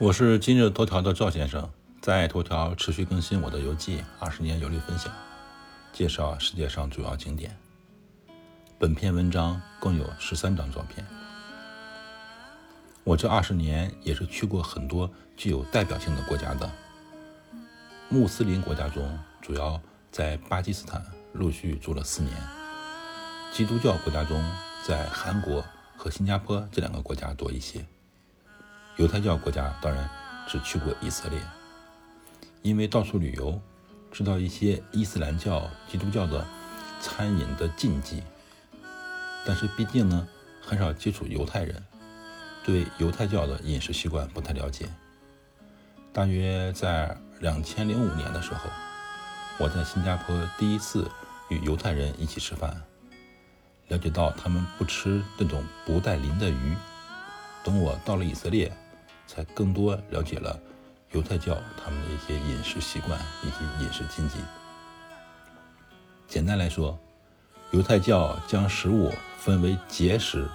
我是今日头条的赵先生，在头条持续更新我的游记，二十年游历分享，介绍世界上主要景点。本篇文章共有十三张照片。我这二十年也是去过很多具有代表性的国家的。穆斯林国家中，主要在巴基斯坦陆续住了四年；基督教国家中，在韩国和新加坡这两个国家多一些。犹太教国家当然只去过以色列，因为到处旅游，知道一些伊斯兰教、基督教的餐饮的禁忌，但是毕竟呢很少接触犹太人，对犹太教的饮食习惯不太了解。大约在两千零五年的时候，我在新加坡第一次与犹太人一起吃饭，了解到他们不吃那种不带鳞的鱼。等我到了以色列。才更多了解了犹太教他们的一些饮食习惯以及饮食禁忌。简单来说，犹太教将食物分为节食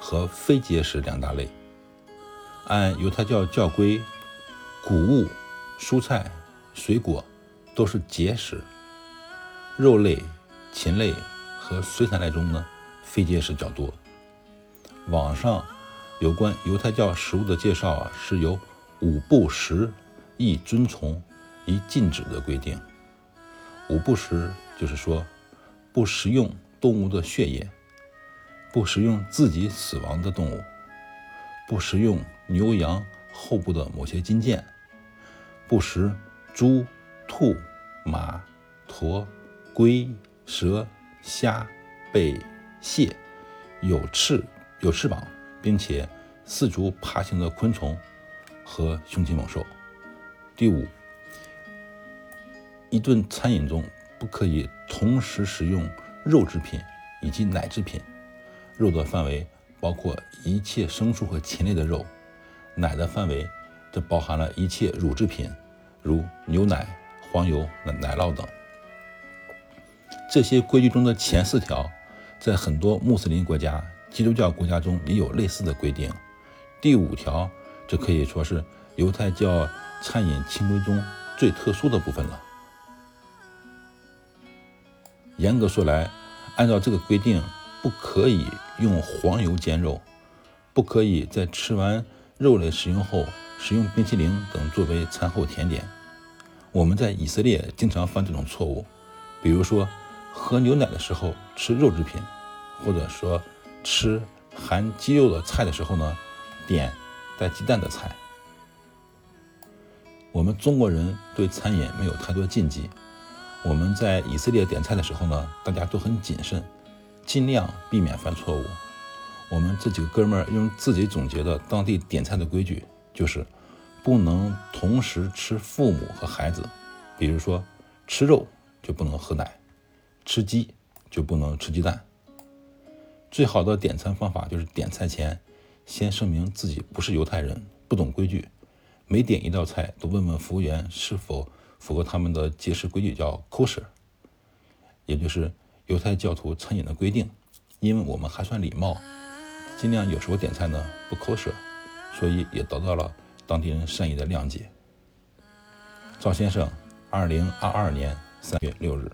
和非节食两大类。按犹太教教规，谷物、蔬菜、水果都是节食；肉类、禽类和水产类中呢，非节食较多。网上。有关犹太教食物的介绍啊，是由五不食亦遵从一禁止的规定。五不食就是说，不食用动物的血液，不食用自己死亡的动物，不食用牛羊后部的某些筋腱，不食猪、兔、马、驼、龟、蛇、虾、贝、蟹，有翅有翅膀。并且四足爬行的昆虫和凶禽猛兽。第五，一顿餐饮中不可以同时食用肉制品以及奶制品。肉的范围包括一切牲畜和禽类的肉，奶的范围则包含了一切乳制品，如牛奶、黄油、奶奶酪等。这些规矩中的前四条，在很多穆斯林国家。基督教国家中也有类似的规定。第五条，这可以说是犹太教餐饮清规中最特殊的部分了。严格说来，按照这个规定，不可以用黄油煎肉，不可以在吃完肉类食用后食用冰淇淋等作为餐后甜点。我们在以色列经常犯这种错误，比如说喝牛奶的时候吃肉制品，或者说。吃含鸡肉的菜的时候呢，点带鸡蛋的菜。我们中国人对餐饮没有太多禁忌。我们在以色列点菜的时候呢，大家都很谨慎，尽量避免犯错误。我们这几个哥们儿用自己总结的当地点菜的规矩，就是不能同时吃父母和孩子。比如说，吃肉就不能喝奶，吃鸡就不能吃鸡蛋。最好的点餐方法就是点菜前先声明自己不是犹太人，不懂规矩。每点一道菜都问问服务员是否符合他们的节食规矩，叫 kosher，也就是犹太教徒餐饮的规定。因为我们还算礼貌，尽量有时候点菜呢不 kosher，所以也得到了当地人善意的谅解。赵先生，二零二二年三月六日。